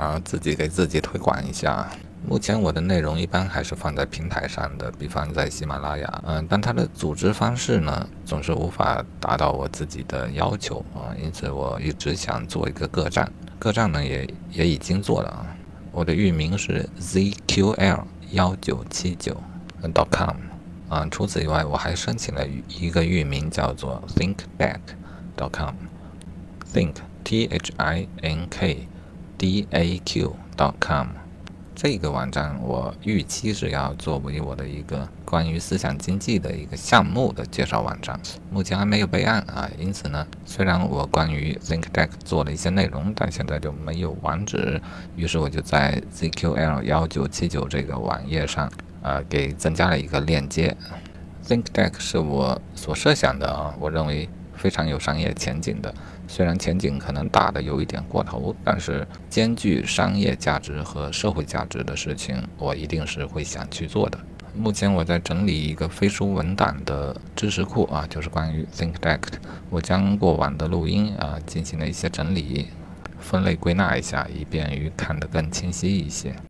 啊，自己给自己推广一下。目前我的内容一般还是放在平台上的，比方在喜马拉雅，嗯，但它的组织方式呢，总是无法达到我自己的要求啊，因此我一直想做一个个站，个站呢也也已经做了啊，我的域名是 zql 幺九七九 .com 啊，除此以外，我还申请了一个域名叫做 think back dot com think t h i n k d a q dot com。这个网站我预期是要作为我的一个关于思想经济的一个项目的介绍网站，目前还没有备案啊，因此呢，虽然我关于 ThinkDeck 做了一些内容，但现在就没有网址，于是我就在 ZQL 幺九七九这个网页上，呃，给增加了一个链接。ThinkDeck 是我所设想的啊，我认为。非常有商业前景的，虽然前景可能大的有一点过头，但是兼具商业价值和社会价值的事情，我一定是会想去做的。目前我在整理一个飞书文档的知识库啊，就是关于 ThinkDeck，我将过往的录音啊进行了一些整理，分类归纳一下，以便于看得更清晰一些。